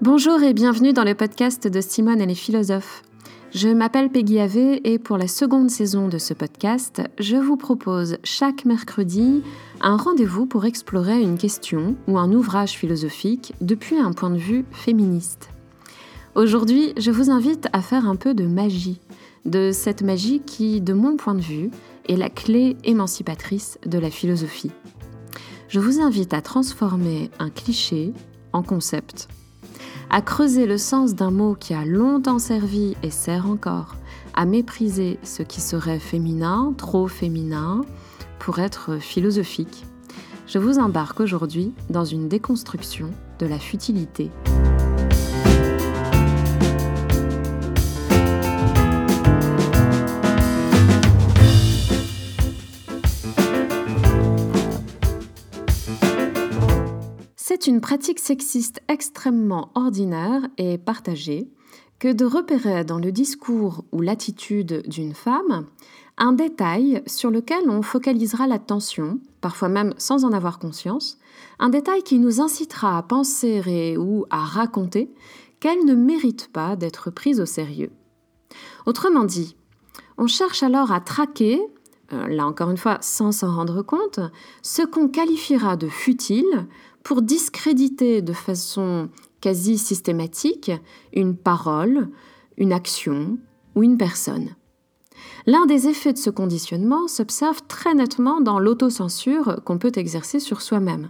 Bonjour et bienvenue dans le podcast de Simone et les philosophes. Je m'appelle Peggy Ave et pour la seconde saison de ce podcast, je vous propose chaque mercredi un rendez-vous pour explorer une question ou un ouvrage philosophique depuis un point de vue féministe. Aujourd'hui, je vous invite à faire un peu de magie, de cette magie qui, de mon point de vue, est la clé émancipatrice de la philosophie. Je vous invite à transformer un cliché en concept à creuser le sens d'un mot qui a longtemps servi et sert encore, à mépriser ce qui serait féminin, trop féminin, pour être philosophique. Je vous embarque aujourd'hui dans une déconstruction de la futilité. C'est une pratique sexiste extrêmement ordinaire et partagée que de repérer dans le discours ou l'attitude d'une femme un détail sur lequel on focalisera l'attention, parfois même sans en avoir conscience, un détail qui nous incitera à penser et ou à raconter qu'elle ne mérite pas d'être prise au sérieux. Autrement dit, on cherche alors à traquer, euh, là encore une fois sans s'en rendre compte, ce qu'on qualifiera de futile pour discréditer de façon quasi systématique une parole, une action ou une personne. L'un des effets de ce conditionnement s'observe très nettement dans l'autocensure qu'on peut exercer sur soi-même.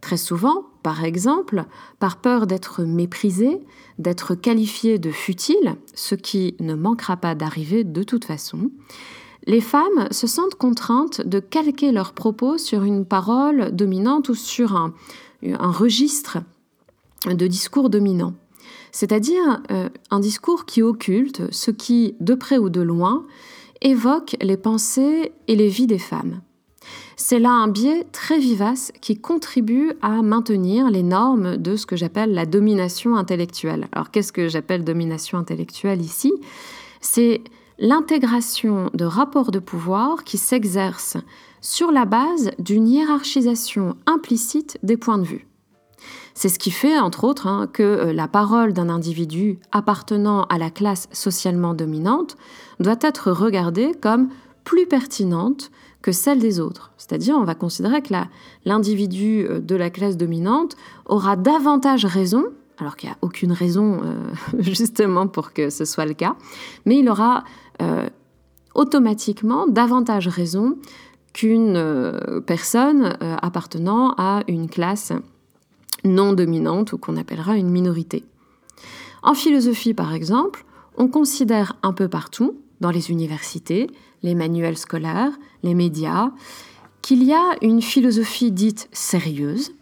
Très souvent, par exemple, par peur d'être méprisé, d'être qualifié de futile, ce qui ne manquera pas d'arriver de toute façon, les femmes se sentent contraintes de calquer leurs propos sur une parole dominante ou sur un, registre de discours dominant. C'est-à-dire euh, un discours qui occulte ce qui, de près ou de loin, évoque les pensées et les vies des femmes. C'est là un biais très vivace qui contribue à maintenir les normes de ce que j'appelle la domination intellectuelle. Alors qu'est-ce que j'appelle domination intellectuelle ici? L'intégration de rapports de pouvoir qui s'exercent sur la base d'une hiérarchisation implicite des points de vue. C'est ce qui fait, entre autres, hein, que euh, la parole d'un individu appartenant à la classe socialement dominante doit être regardée comme plus pertinente que celle des autres. C'est-à-dire, on va considérer que l'individu euh, de la classe dominante aura davantage raison alors qu'il n'y a aucune raison euh, justement pour que ce soit le cas, mais il aura euh, automatiquement davantage raison qu'une euh, personne appartenant à une classe non dominante ou qu'on appellera une minorité. En philosophie, par exemple, on considère un peu partout, dans les universités, les manuels scolaires, les médias, qu'il y a une philosophie dite sérieuse,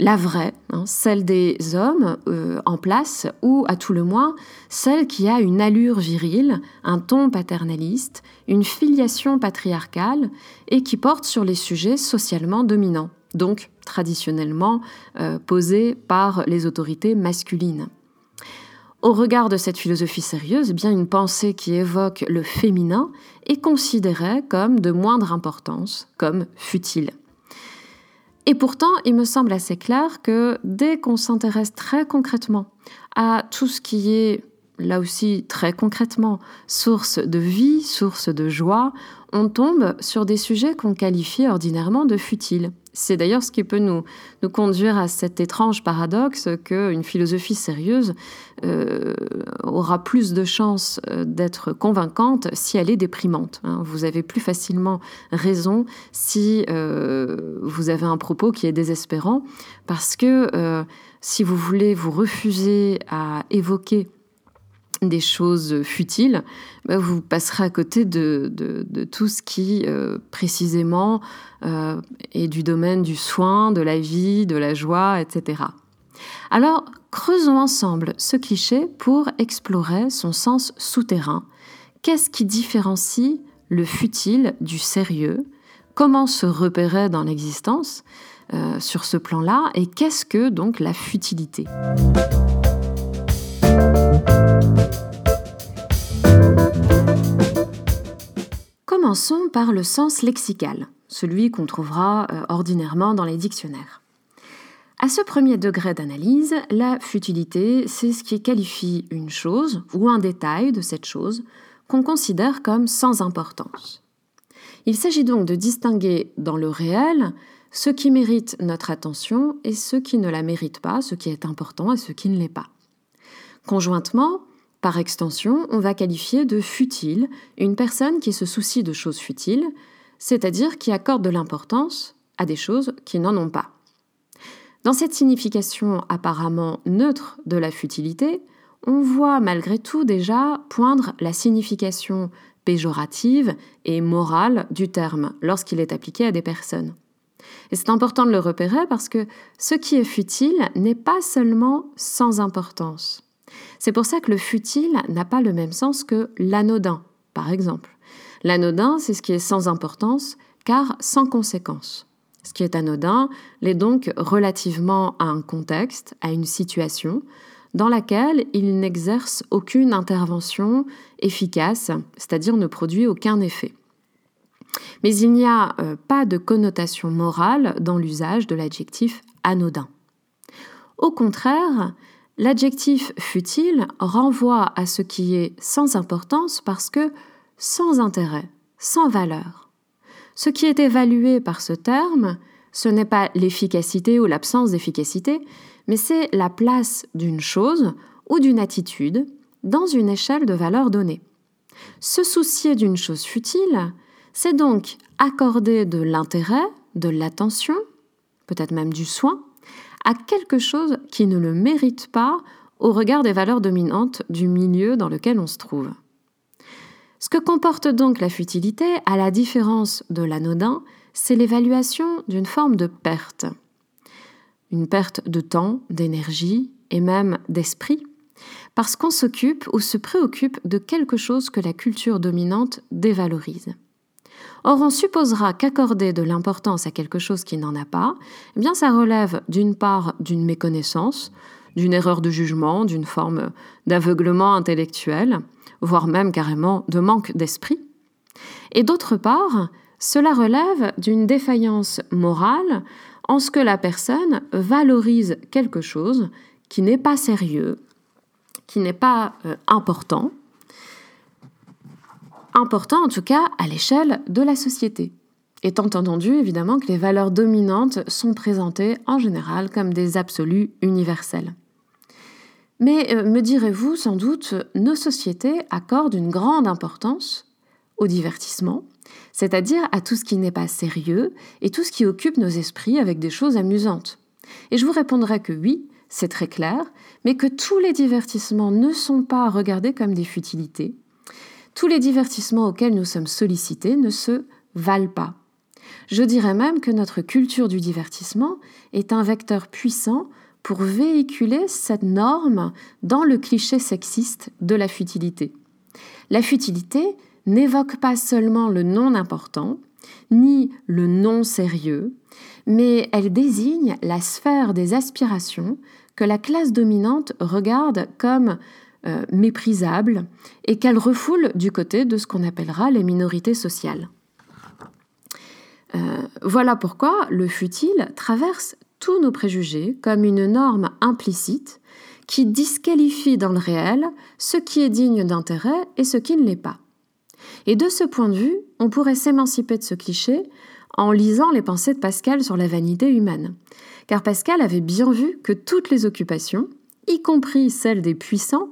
la vraie, hein, celle des hommes euh, en place, ou à tout le moins celle qui a une allure virile, un ton paternaliste, une filiation patriarcale, et qui porte sur les sujets socialement dominants, donc traditionnellement euh, posés par les autorités masculines. Au regard de cette philosophie sérieuse, bien une pensée qui évoque le féminin est considérée comme de moindre importance, comme futile. Et pourtant, il me semble assez clair que dès qu'on s'intéresse très concrètement à tout ce qui est, là aussi très concrètement, source de vie, source de joie, on tombe sur des sujets qu'on qualifie ordinairement de futiles. C'est d'ailleurs ce qui peut nous, nous conduire à cet étrange paradoxe qu'une philosophie sérieuse euh, aura plus de chances euh, d'être convaincante si elle est déprimante. Hein. Vous avez plus facilement raison si euh, vous avez un propos qui est désespérant, parce que si vous voulez vous refuser à évoquer des choses futiles, bah, vous passerez à côté de, tout ce qui, euh, précisément, euh, est du domaine du soin, de la vie, de la joie, etc. Alors, creusons ensemble ce cliché pour explorer son sens souterrain. Qu'est-ce qui différencie le futile du sérieux? Comment se repérer dans l'existence euh, sur ce plan-là? Et qu'est-ce que donc la futilité? Commençons par le sens lexical, celui qu'on trouvera euh, ordinairement dans les dictionnaires. À ce premier degré d'analyse, la futilité, c'est ce qui qualifie une chose ou un détail de cette chose qu'on considère comme sans importance. Il s'agit donc de distinguer dans le réel ce qui mérite notre attention et ce qui ne la mérite pas, ce qui est important et ce qui ne l'est pas. Conjointement, par extension, on va qualifier de futile une personne qui se soucie de choses futiles, c'est-à-dire qui accorde de l'importance à des choses qui n'en ont pas. Dans cette signification apparemment neutre de la futilité, on voit malgré tout déjà poindre la signification péjorative et morale du terme lorsqu'il est appliqué à des personnes. Et c'est important de le repérer parce que ce qui est futile n'est pas seulement sans importance. C'est pour ça que le futile n'a pas le même sens que l'anodin, par exemple. L'anodin, c'est ce qui est sans importance, car sans conséquence. Ce qui est anodin l'est donc relativement à un contexte, à une situation, dans laquelle il n'exerce aucune intervention efficace, c'est-à-dire ne produit aucun effet. Mais il n'y a euh, pas de connotation morale dans l'usage de l'adjectif anodin. Au contraire, l'adjectif futile renvoie à ce qui est sans importance parce que sans intérêt, sans valeur. Ce qui est évalué par ce terme, ce n'est pas l'efficacité ou l'absence d'efficacité, mais c'est la place d'une chose ou d'une attitude dans une échelle de valeur donnée. Se soucier d'une chose futile, c'est donc accorder de l'intérêt, de l'attention, peut-être même du soin, à quelque chose qui ne le mérite pas au regard des valeurs dominantes du milieu dans lequel on se trouve. Ce que comporte donc la futilité, à la différence de l'anodin, c'est l'évaluation d'une forme de perte. Une perte de temps, d'énergie et même d'esprit, parce qu'on s'occupe ou se préoccupe de quelque chose que la culture dominante dévalorise. Or, on supposera qu'accorder de l'importance à quelque chose qui n'en a pas, eh bien, ça relève d'une part d'une méconnaissance, d'une erreur de jugement, d'une forme d'aveuglement intellectuel, voire même carrément de manque d'esprit. Et d'autre part, cela relève d'une défaillance morale en ce que la personne valorise quelque chose qui n'est pas sérieux, qui n'est pas euh, important, important en tout cas à l'échelle de la société. Étant entendu évidemment que les valeurs dominantes sont présentées en général comme des absolus universels. Mais euh, me direz-vous sans doute, nos sociétés accordent une grande importance au divertissement, c'est-à-dire à tout ce qui n'est pas sérieux et tout ce qui occupe nos esprits avec des choses amusantes. Et je vous répondrai que oui, c'est très clair, mais que tous les divertissements ne sont pas regardés comme des futilités. Tous les divertissements auxquels nous sommes sollicités ne se valent pas. Je dirais même que notre culture du divertissement est un vecteur puissant pour véhiculer cette norme dans le cliché sexiste de la futilité. La futilité n'évoque pas seulement le non important, ni le non sérieux, mais elle désigne la sphère des aspirations que la classe dominante regarde comme euh, méprisable et qu'elle refoule du côté de ce qu'on appellera les minorités sociales. Euh, voilà pourquoi le futile traverse tous nos préjugés comme une norme implicite qui disqualifie dans le réel ce qui est digne d'intérêt et ce qui ne l'est pas. Et de ce point de vue, on pourrait s'émanciper de ce cliché en lisant les pensées de Pascal sur la vanité humaine. Car Pascal avait bien vu que toutes les occupations, y compris celles des puissants,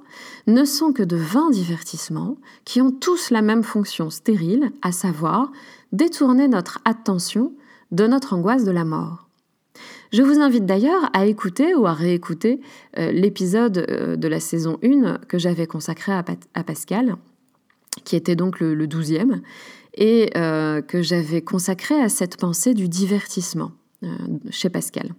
ne sont que de vains divertissements qui ont tous la même fonction stérile, à savoir détourner notre attention de notre angoisse de la mort. Je vous invite d'ailleurs à écouter ou à réécouter euh, l'épisode euh, de la saison 1 que j'avais consacré à, Pascal, qui était donc le, douzième, et euh, que j'avais consacré à cette pensée du divertissement chez Pascal.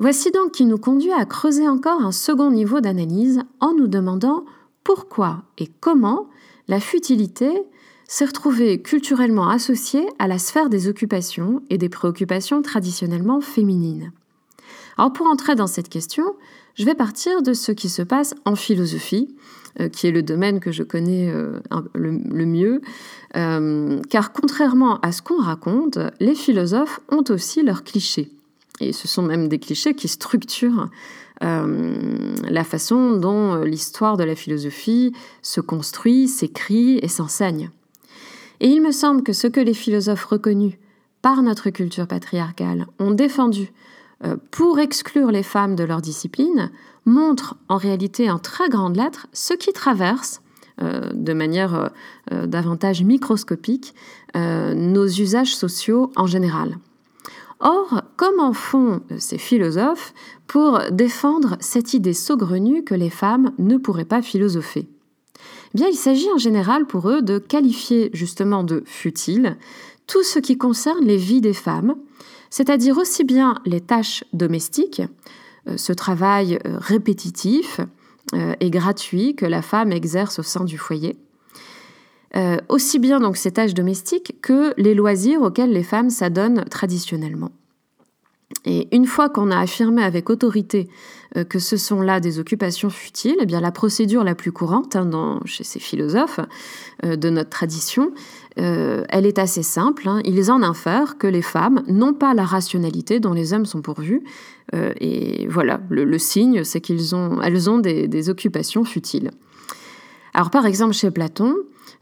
Voici donc qui nous conduit à creuser encore un second niveau d'analyse en nous demandant pourquoi et comment la futilité s'est retrouvé culturellement associé à la sphère des occupations et des préoccupations traditionnellement féminines. Alors pour entrer dans cette question, je vais partir de ce qui se passe en philosophie, euh, qui est le domaine que je connais euh, le, mieux, euh, car contrairement à ce qu'on raconte, les philosophes ont aussi leurs clichés. Et ce sont même des clichés qui structurent la façon dont l'histoire de la philosophie se construit, s'écrit et s'enseigne. Et il me semble que ce que les philosophes reconnus par notre culture patriarcale ont défendu euh, pour exclure les femmes de leur discipline montre en réalité en très grandes lettres ce qui traverse euh, de manière euh, davantage microscopique nos usages sociaux en général. Or, comment font ces philosophes pour défendre cette idée saugrenue que les femmes ne pourraient pas philosopher? Eh Bien, il s'agit en général pour eux de qualifier justement de futile tout ce qui concerne les vies des femmes, c'est-à-dire aussi bien les tâches domestiques, euh, ce travail euh, répétitif euh, et gratuit que la femme exerce au sein du foyer, aussi bien donc ces tâches domestiques que les loisirs auxquels les femmes s'adonnent traditionnellement. Et une fois qu'on a affirmé avec autorité euh, que ce sont là des occupations futiles, eh bien la procédure la plus courante hein, chez ces philosophes euh, de notre tradition, euh, elle est assez simple. Hein. Ils en infèrent que les femmes n'ont pas la rationalité dont les hommes sont pourvus. et voilà, le, signe, c'est qu'elles ont, ont des, occupations futiles. Alors par exemple chez Platon,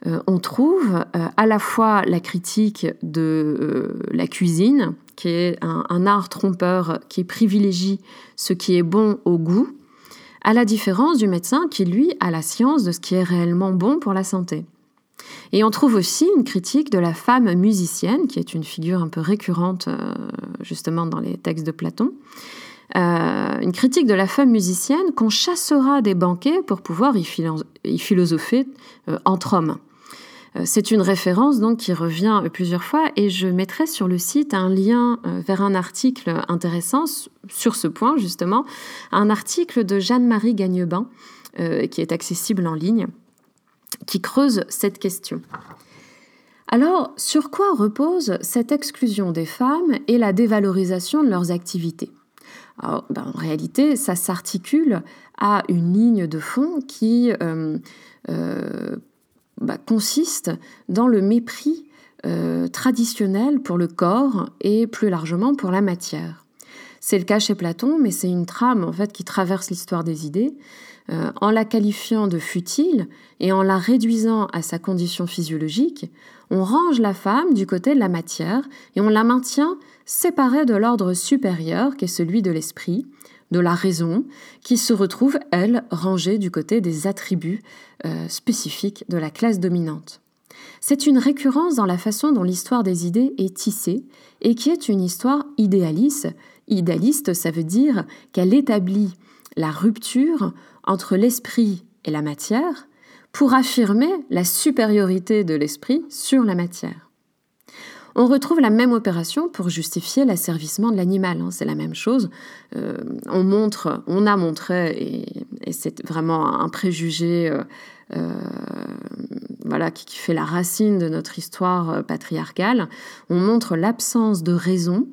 on trouve à la fois la critique de la cuisine, qui est un, art trompeur qui privilégie ce qui est bon au goût, à la différence du médecin qui, lui, a la science de ce qui est réellement bon pour la santé. Et on trouve aussi une critique de la femme musicienne, qui est une figure un peu récurrente euh, justement dans les textes de Platon. Euh, une critique de la femme musicienne qu'on chassera des banquets pour pouvoir y, philosopher euh, entre hommes. Euh, c'est une référence donc qui revient plusieurs fois et je mettrai sur le site un lien euh, vers un article intéressant sur ce point justement, un article de Jeanne-Marie Gagnebin euh, qui est accessible en ligne, qui creuse cette question. Alors, sur quoi repose cette exclusion des femmes et la dévalorisation de leurs activités? Ben, En réalité, ça s'articule à une ligne de fond qui bah, consiste dans le mépris euh, traditionnel pour le corps et plus largement pour la matière. C'est le cas chez Platon, mais c'est une trame en fait qui traverse l'histoire des idées. Euh, en la qualifiant de futile et en la réduisant à sa condition physiologique, on range la femme du côté de la matière et on la maintient séparée de l'ordre supérieur qui est celui de l'esprit, de la raison, qui se retrouve, elle, rangée du côté des attributs euh, spécifiques de la classe dominante. C'est une récurrence dans la façon dont l'histoire des idées est tissée et qui est une histoire idéaliste. Idéaliste, ça veut dire qu'elle établit la rupture entre l'esprit et la matière pour affirmer la supériorité de l'esprit sur la matière. On retrouve la même opération pour justifier l'asservissement de l'animal. Hein. c'est la même chose. Euh, on montre, on a montré, et, c'est vraiment un préjugé euh, euh, voilà, qui, qui, fait la racine de notre histoire patriarcale. On montre l'absence de raison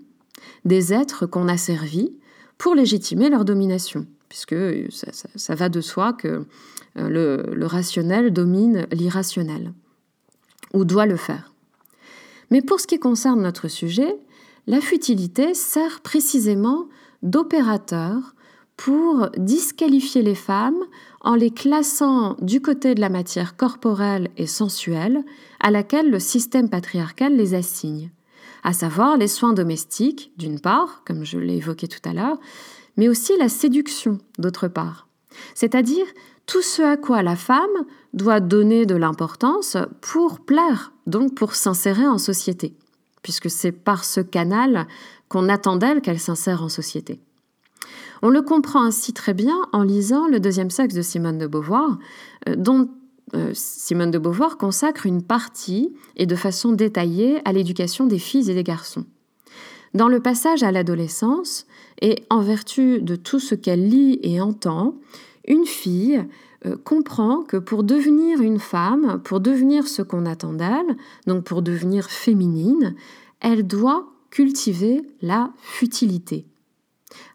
des êtres qu'on a servis pour légitimer leur domination, puisque ça, va de soi que le rationnel domine l'irrationnel, ou doit le faire. Mais pour ce qui concerne notre sujet, la futilité sert précisément d'opérateur pour disqualifier les femmes en les classant du côté de la matière corporelle et sensuelle à laquelle le système patriarcal les assigne, à savoir les soins domestiques d'une part, comme je l'ai évoqué tout à l'heure, mais aussi la séduction d'autre part, c'est-à-dire tout ce à quoi la femme doit donner de l'importance pour plaire donc pour s'insérer en société, puisque c'est par ce canal qu'on attend d'elle qu'elle s'insère en société. On le comprend ainsi très bien en lisant Le deuxième sexe de Simone de Beauvoir, euh, dont euh, Simone de Beauvoir consacre une partie, et de façon détaillée, à l'éducation des filles et des garçons. Dans le passage à l'adolescence, et en vertu de tout ce qu'elle lit et entend, une fille euh, comprend que pour devenir une femme, pour devenir ce qu'on attend d'elle, donc pour devenir féminine, elle doit cultiver la futilité.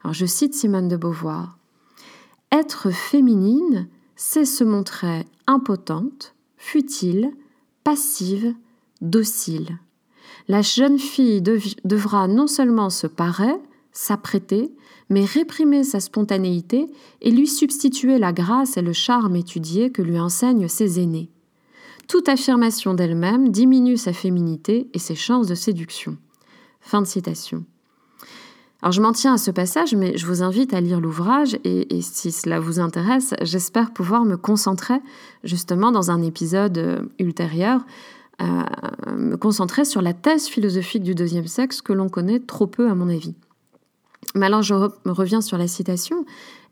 Alors je cite Simone de Beauvoir. Être féminine, c'est se montrer impotente, futile, passive, docile. La jeune fille devra non seulement se parer, s'apprêter, mais réprimer sa spontanéité et lui substituer la grâce et le charme étudiés que lui enseignent ses aînés. Toute affirmation d'elle-même diminue sa féminité et ses chances de séduction. Fin de citation. Alors je m'en tiens à ce passage, mais je vous invite à lire l'ouvrage et, si cela vous intéresse, j'espère pouvoir me concentrer justement dans un épisode euh, ultérieur, euh, me concentrer sur la thèse philosophique du deuxième sexe que l'on connaît trop peu à mon avis. Mais alors je reviens sur la citation.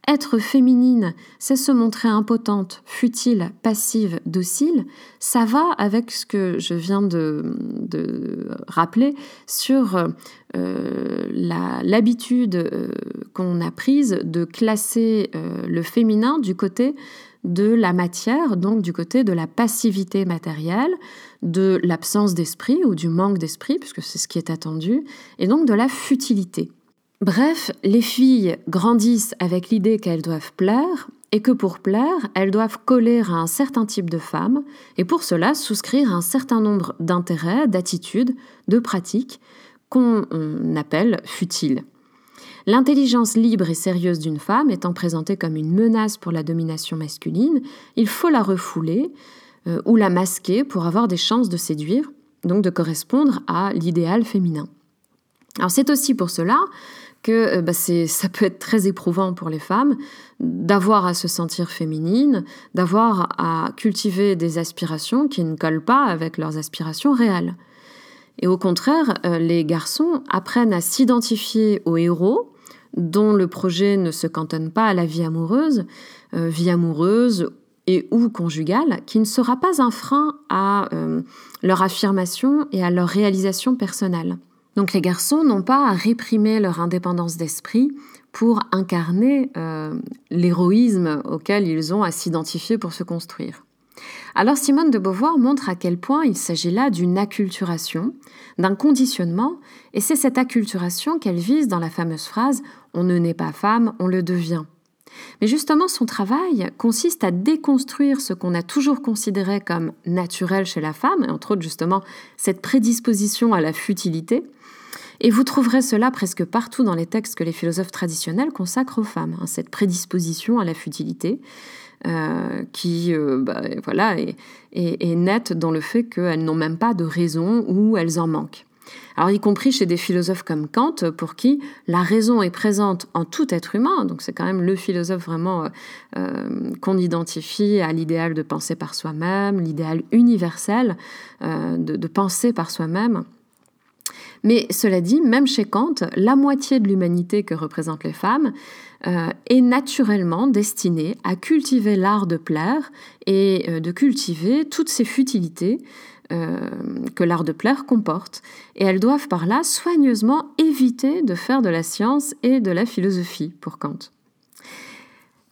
Être féminine, c'est se montrer impotente, futile, passive, docile. Ça va avec ce que je viens de, rappeler sur euh, l'habitude euh, qu'on a prise de classer euh, le féminin du côté de la matière, donc du côté de la passivité matérielle, de l'absence d'esprit ou du manque d'esprit, puisque c'est ce qui est attendu, et donc de la futilité. Bref, les filles grandissent avec l'idée qu'elles doivent plaire et que pour plaire, elles doivent coller à un certain type de femmes et pour cela souscrire à un certain nombre d'intérêts, d'attitudes, de pratiques qu'on appelle futiles. L'intelligence libre et sérieuse d'une femme étant présentée comme une menace pour la domination masculine, il faut la refouler euh, ou la masquer pour avoir des chances de séduire, donc de correspondre à l'idéal féminin. Alors c'est aussi pour cela que euh, bah, ça peut être très éprouvant pour les femmes d'avoir à se sentir féminine, d'avoir à cultiver des aspirations qui ne collent pas avec leurs aspirations réelles. Et au contraire, euh, les garçons apprennent à s'identifier aux héros dont le projet ne se cantonne pas à la vie amoureuse, euh, vie amoureuse et ou conjugale, qui ne sera pas un frein à leur affirmation et à leur réalisation personnelle. Donc les garçons n'ont pas à réprimer leur indépendance d'esprit pour incarner euh, l'héroïsme auquel ils ont à s'identifier pour se construire. Alors Simone de Beauvoir montre à quel point il s'agit là d'une acculturation, d'un conditionnement, et c'est cette acculturation qu'elle vise dans la fameuse phrase ⁇ On ne naît pas femme, on le devient ⁇ mais justement, son travail consiste à déconstruire ce qu'on a toujours considéré comme naturel chez la femme, et entre autres justement cette prédisposition à la futilité, et vous trouverez cela presque partout dans les textes que les philosophes traditionnels consacrent aux femmes, hein, cette prédisposition à la futilité, euh, qui euh, bah, voilà, est, nette dans le fait qu'elles n'ont même pas de raison ou elles en manquent. Alors, y compris chez des philosophes comme Kant, pour qui la raison est présente en tout être humain, donc c'est quand même le philosophe vraiment euh, qu'on identifie à l'idéal de penser par soi-même, l'idéal universel de, penser par soi-même. Mais cela dit, même chez Kant, la moitié de l'humanité que représentent les femmes euh, est naturellement destinée à cultiver l'art de plaire et euh, de cultiver toutes ces futilités euh, que l'art de plaire comporte. Et elles doivent par là soigneusement éviter de faire de la science et de la philosophie pour Kant.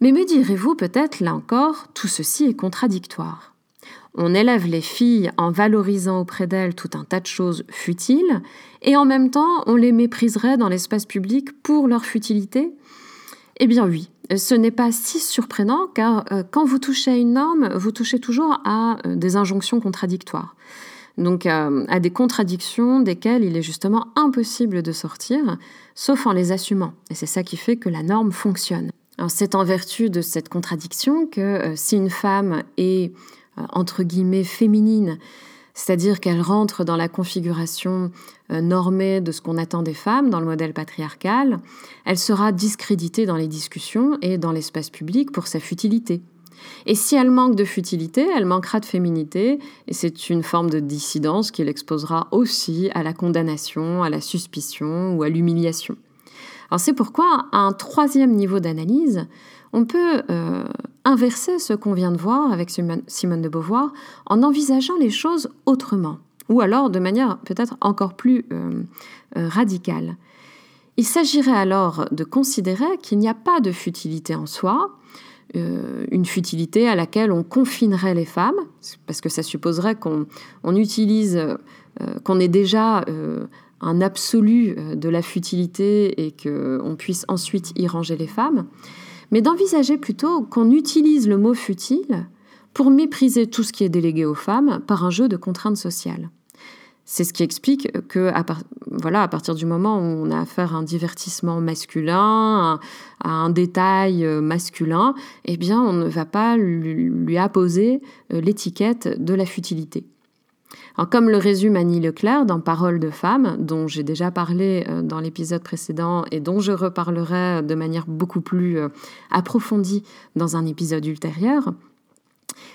Mais me direz-vous peut-être, là encore, tout ceci est contradictoire. On élève les filles en valorisant auprès d'elles tout un tas de choses futiles, et en même temps on les mépriserait dans l'espace public pour leur futilité Eh bien oui, ce n'est pas si surprenant car euh, quand vous touchez à une norme, vous touchez toujours à euh, des injonctions contradictoires. Donc euh, à des contradictions desquelles il est justement impossible de sortir, sauf en les assumant. Et c'est ça qui fait que la norme fonctionne. C'est en vertu de cette contradiction que si une femme est entre guillemets féminine, c'est-à-dire qu'elle rentre dans la configuration euh, normée de ce qu'on attend des femmes dans le modèle patriarcal, elle sera discréditée dans les discussions et dans l'espace public pour sa futilité. Et si elle manque de futilité, elle manquera de féminité, et c'est une forme de dissidence qui l'exposera aussi à la condamnation, à la suspicion ou à l'humiliation. Alors c'est pourquoi, à un troisième niveau d'analyse, on peut euh, inverser ce qu'on vient de voir avec Simone de Beauvoir en envisageant les choses autrement, ou alors de manière peut-être encore plus euh, euh, radicale. Il s'agirait alors de considérer qu'il n'y a pas de futilité en soi, une futilité à laquelle on confinerait les femmes, parce que ça supposerait qu'on utilise, qu'on ait déjà un absolu euh, de la futilité et qu'on puisse ensuite y ranger les femmes, mais d'envisager plutôt qu'on utilise le mot futile pour mépriser tout ce qui est délégué aux femmes par un jeu de contraintes sociales. C'est ce qui explique que, voilà, à partir du moment où on a affaire à un divertissement masculin, à, un détail euh, masculin, eh bien, on ne va pas lui, apposer euh, l'étiquette de la futilité. Comme le résume Annie Leclerc dans Paroles de femmes, dont j'ai déjà parlé euh, dans l'épisode précédent et dont je reparlerai de manière beaucoup plus approfondie dans un épisode ultérieur,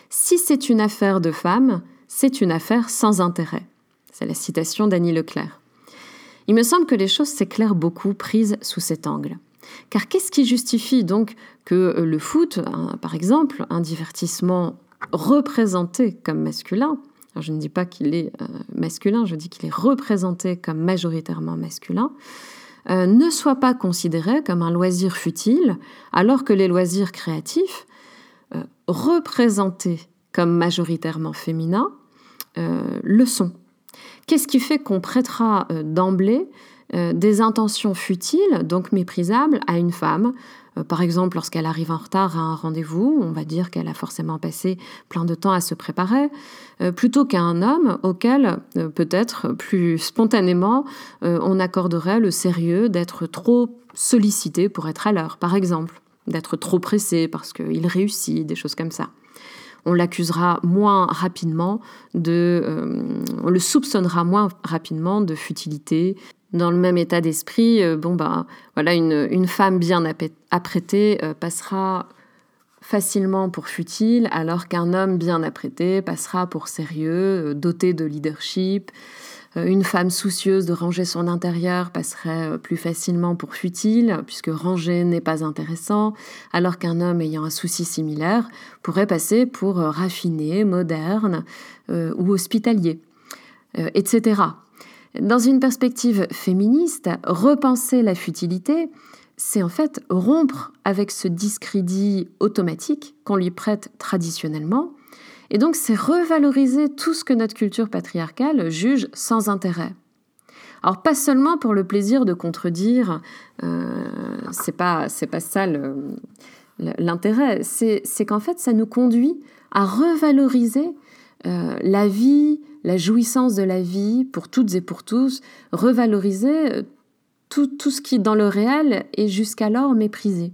si c'est une affaire de femmes, c'est une affaire sans intérêt. C'est la citation d'Annie Leclerc. Il me semble que les choses s'éclairent beaucoup prises sous cet angle. Car qu'est-ce qui justifie donc que euh, le foot, par exemple, un divertissement représenté comme masculin, je ne dis pas qu'il est euh, masculin, je dis qu'il est représenté comme majoritairement masculin, euh, ne soit pas considéré comme un loisir futile, alors que les loisirs créatifs, représentés comme majoritairement féminins, le sont. Qu'est-ce qui fait qu'on prêtera euh, d'emblée euh, des intentions futiles, donc méprisables, à une femme euh, par exemple, lorsqu'elle arrive en retard à un rendez-vous, on va dire qu'elle a forcément passé plein de temps à se préparer, plutôt qu'à un homme auquel, peut-être plus spontanément, on accorderait le sérieux d'être trop sollicité pour être à l'heure, par exemple, d'être trop pressé parce qu'il réussit, des choses comme ça on l'accusera moins rapidement de, euh, on le soupçonnera moins rapidement de futilité. Dans le même état d'esprit, euh, bon bah voilà, une, femme bien apprêtée euh, passera facilement pour futile, alors qu'un homme bien apprêté passera pour sérieux, doté de leadership, euh, une femme soucieuse de ranger son intérieur passerait euh, plus facilement pour futile, puisque ranger n'est pas intéressant, alors qu'un homme ayant un souci similaire pourrait passer pour euh, raffiné, moderne ou hospitalier, etc. Dans une perspective féministe, repenser la futilité, c'est en fait rompre avec ce discrédit automatique qu'on lui prête traditionnellement et donc c'est revaloriser tout ce que notre culture patriarcale juge sans intérêt. Alors pas seulement pour le plaisir de contredire, euh, c'est pas pas ça l'intérêt, c'est qu'en fait ça nous conduit à revaloriser euh, la vie, la jouissance de la vie pour toutes et pour tous, revaloriser euh, tout, tout ce qui dans le réel est jusqu'alors méprisé.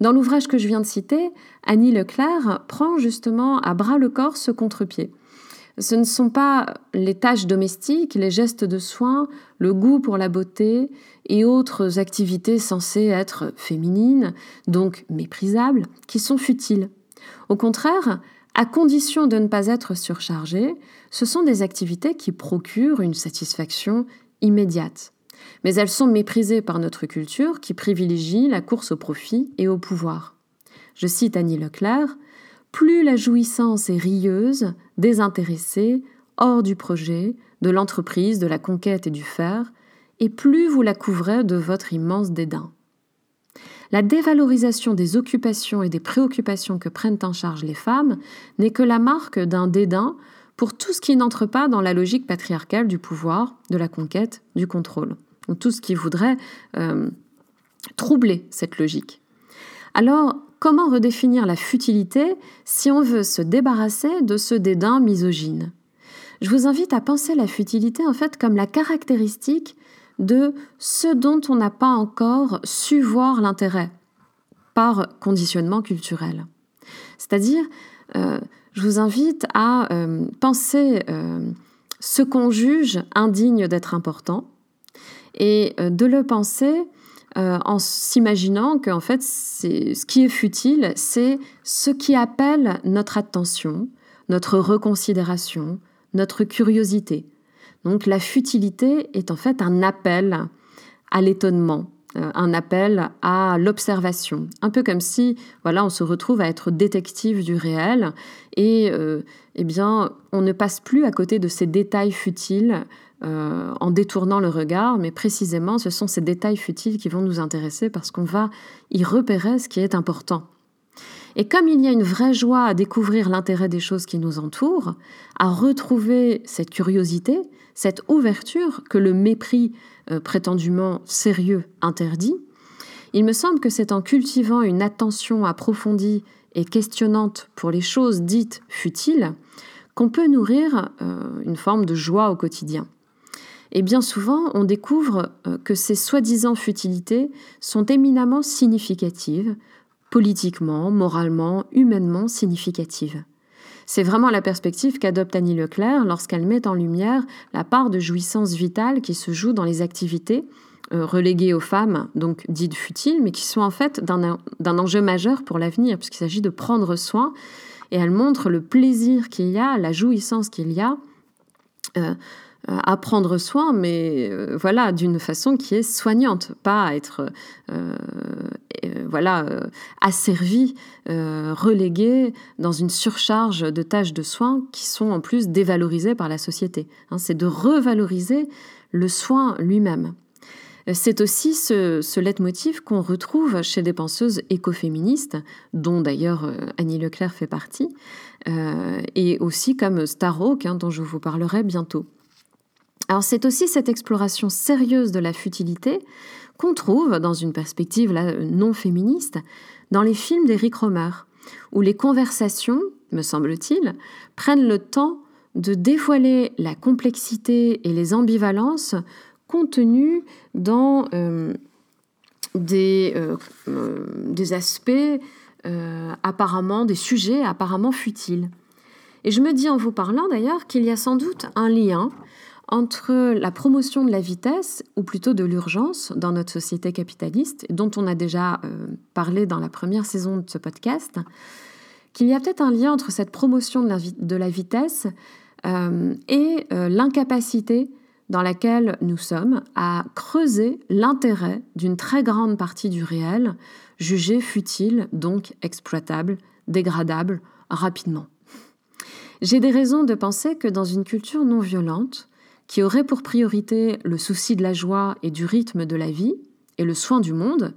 Dans l'ouvrage que je viens de citer, Annie Leclerc prend justement à bras le corps ce contre-pied. Ce ne sont pas les tâches domestiques, les gestes de soins, le goût pour la beauté et autres activités censées être féminines, donc méprisables, qui sont futiles. Au contraire, à condition de ne pas être surchargées, ce sont des activités qui procurent une satisfaction immédiate mais elles sont méprisées par notre culture qui privilégie la course au profit et au pouvoir. Je cite Annie Leclerc Plus la jouissance est rieuse, désintéressée, hors du projet, de l'entreprise, de la conquête et du faire, et plus vous la couvrez de votre immense dédain. La dévalorisation des occupations et des préoccupations que prennent en charge les femmes n'est que la marque d'un dédain pour tout ce qui n'entre pas dans la logique patriarcale du pouvoir, de la conquête, du contrôle ou tout ce qui voudrait euh, troubler cette logique. Alors, comment redéfinir la futilité si on veut se débarrasser de ce dédain misogyne? Je vous invite à penser la futilité en fait comme la caractéristique de ce dont on n'a pas encore su voir l'intérêt par conditionnement culturel. C'est-à-dire, euh, je vous invite à euh, penser ce qu'on juge indigne d'être important, et euh, de le penser euh, en s'imaginant qu'en fait, ce qui est futile, c'est ce qui appelle notre attention, notre reconsidération, notre curiosité. Donc la futilité est en fait un appel à l'étonnement, euh, un appel à l'observation, un peu comme si voilà on se retrouve à être détective du réel et eh bien on ne passe plus à côté de ces détails futiles euh, en détournant le regard, mais précisément ce sont ces détails futiles qui vont nous intéresser parce qu'on va y repérer ce qui est important. Et comme il y a une vraie joie à découvrir l'intérêt des choses qui nous entourent, à retrouver cette curiosité, cette ouverture que le mépris euh, prétendument sérieux interdit, il me semble que c'est en cultivant une attention approfondie et questionnante pour les choses dites futiles qu'on peut nourrir euh, une forme de joie au quotidien. Et bien souvent, on découvre euh, que ces soi-disant futilités sont éminemment significatives, politiquement, moralement, humainement significatives. C'est vraiment la perspective qu'adopte Annie Leclerc lorsqu'elle met en lumière la part de jouissance vitale qui se joue dans les activités euh, reléguées aux femmes, donc dites futiles, mais qui sont en fait d'un enjeu majeur pour l'avenir, puisqu'il s'agit de prendre soin. Et elle montre le plaisir qu'il y a, la jouissance qu'il y a. Euh, euh, à prendre soin, mais voilà, d'une façon qui est soignante, pas à être voilà, asservi, relégué dans une surcharge de tâches de soins qui sont en plus dévalorisées par la société. Hein. c'est de revaloriser le soin lui-même. C'est aussi ce, ce leitmotiv qu'on retrouve chez des penseuses écoféministes, dont d'ailleurs Annie Leclerc fait partie, et aussi comme Starhawk, hein, dont je vous parlerai bientôt. Alors c'est aussi cette exploration sérieuse de la futilité qu'on trouve dans une perspective non féministe dans les films d'Eric Romer, où les conversations, me semble-t-il, prennent le temps de dévoiler la complexité et les ambivalences contenues dans euh, des, euh, euh, des, aspects apparemment, des sujets apparemment futiles. Et je me dis en vous parlant d'ailleurs qu'il y a sans doute un lien entre la promotion de la vitesse, ou plutôt de l'urgence, dans notre société capitaliste, dont on a déjà euh, parlé dans la première saison de ce podcast, qu'il y a peut-être un lien entre cette promotion de la, vitesse euh, et euh, l'incapacité dans laquelle nous sommes à creuser l'intérêt d'une très grande partie du réel, jugé futile, donc exploitable, dégradable, rapidement. J'ai des raisons de penser que dans une culture non violente, qui aurait pour priorité le souci de la joie et du rythme de la vie et le soin du monde,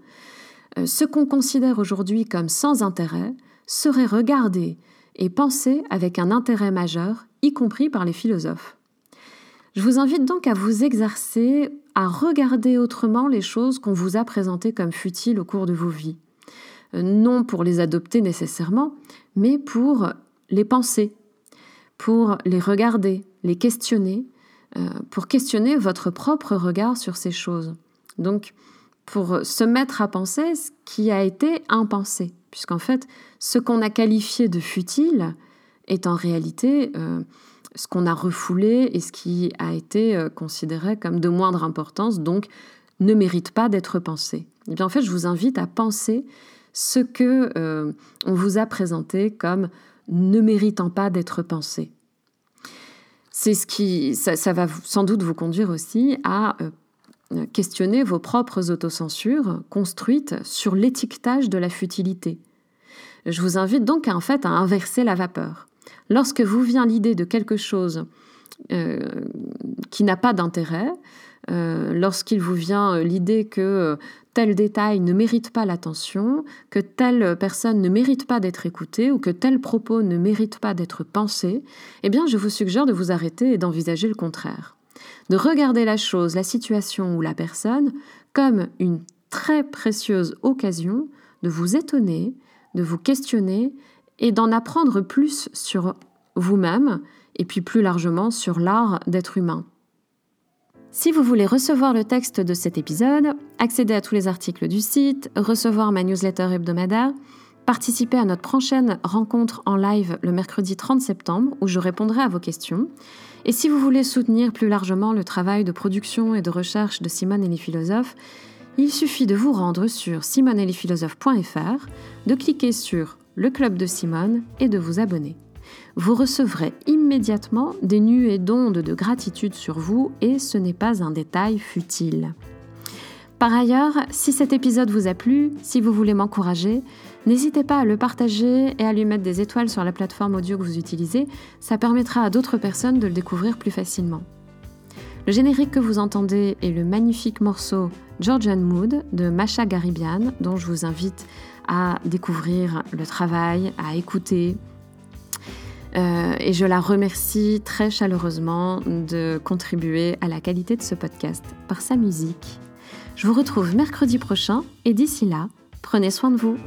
euh, ce qu'on considère aujourd'hui comme sans intérêt serait regardé et pensé avec un intérêt majeur, y compris par les philosophes. Je vous invite donc à vous exercer à regarder autrement les choses qu'on vous a présentées comme futiles au cours de vos vies. Euh, non pour les adopter nécessairement, mais pour les penser, pour les regarder, les questionner pour questionner votre propre regard sur ces choses. Donc, pour se mettre à penser ce qui a été impensé, puisqu'en fait, ce qu'on a qualifié de futile est en réalité euh, ce qu'on a refoulé et ce qui a été euh, considéré comme de moindre importance, donc ne mérite pas d'être pensé. Et eh bien en fait, je vous invite à penser ce que on vous a présenté comme ne méritant pas d'être pensé. C'est ce qui, ça, va sans doute vous conduire aussi à euh, questionner vos propres autocensures construites sur l'étiquetage de la futilité. Je vous invite donc en fait à inverser la vapeur. Lorsque vous vient l'idée de quelque chose euh, qui n'a pas d'intérêt, euh, lorsqu'il vous vient l'idée que tel détail ne mérite pas l'attention, que telle personne ne mérite pas d'être écoutée ou que tel propos ne mérite pas d'être pensé, eh bien je vous suggère de vous arrêter et d'envisager le contraire. De regarder la chose, la situation ou la personne comme une très précieuse occasion de vous étonner, de vous questionner et d'en apprendre plus sur vous-même et puis plus largement sur l'art d'être humain. Si vous voulez recevoir le texte de cet épisode, accéder à tous les articles du site, recevoir ma newsletter hebdomadaire, participer à notre prochaine rencontre en live le mercredi 30 septembre où je répondrai à vos questions, et si vous voulez soutenir plus largement le travail de production et de recherche de Simone et les philosophes, il suffit de vous rendre sur simoneetlesphilosophes.fr, de cliquer sur le club de Simone et de vous abonner vous recevrez immédiatement des nuées d'ondes de gratitude sur vous et ce n'est pas un détail futile. Par ailleurs, si cet épisode vous a plu, si vous voulez m'encourager, n'hésitez pas à le partager et à lui mettre des étoiles sur la plateforme audio que vous utilisez, ça permettra à d'autres personnes de le découvrir plus facilement. Le générique que vous entendez est le magnifique morceau Georgian Mood de Masha Garibian, dont je vous invite à découvrir le travail, à écouter. Euh, et je la remercie très chaleureusement de contribuer à la qualité de ce podcast par sa musique. Je vous retrouve mercredi prochain et d'ici là, prenez soin de vous.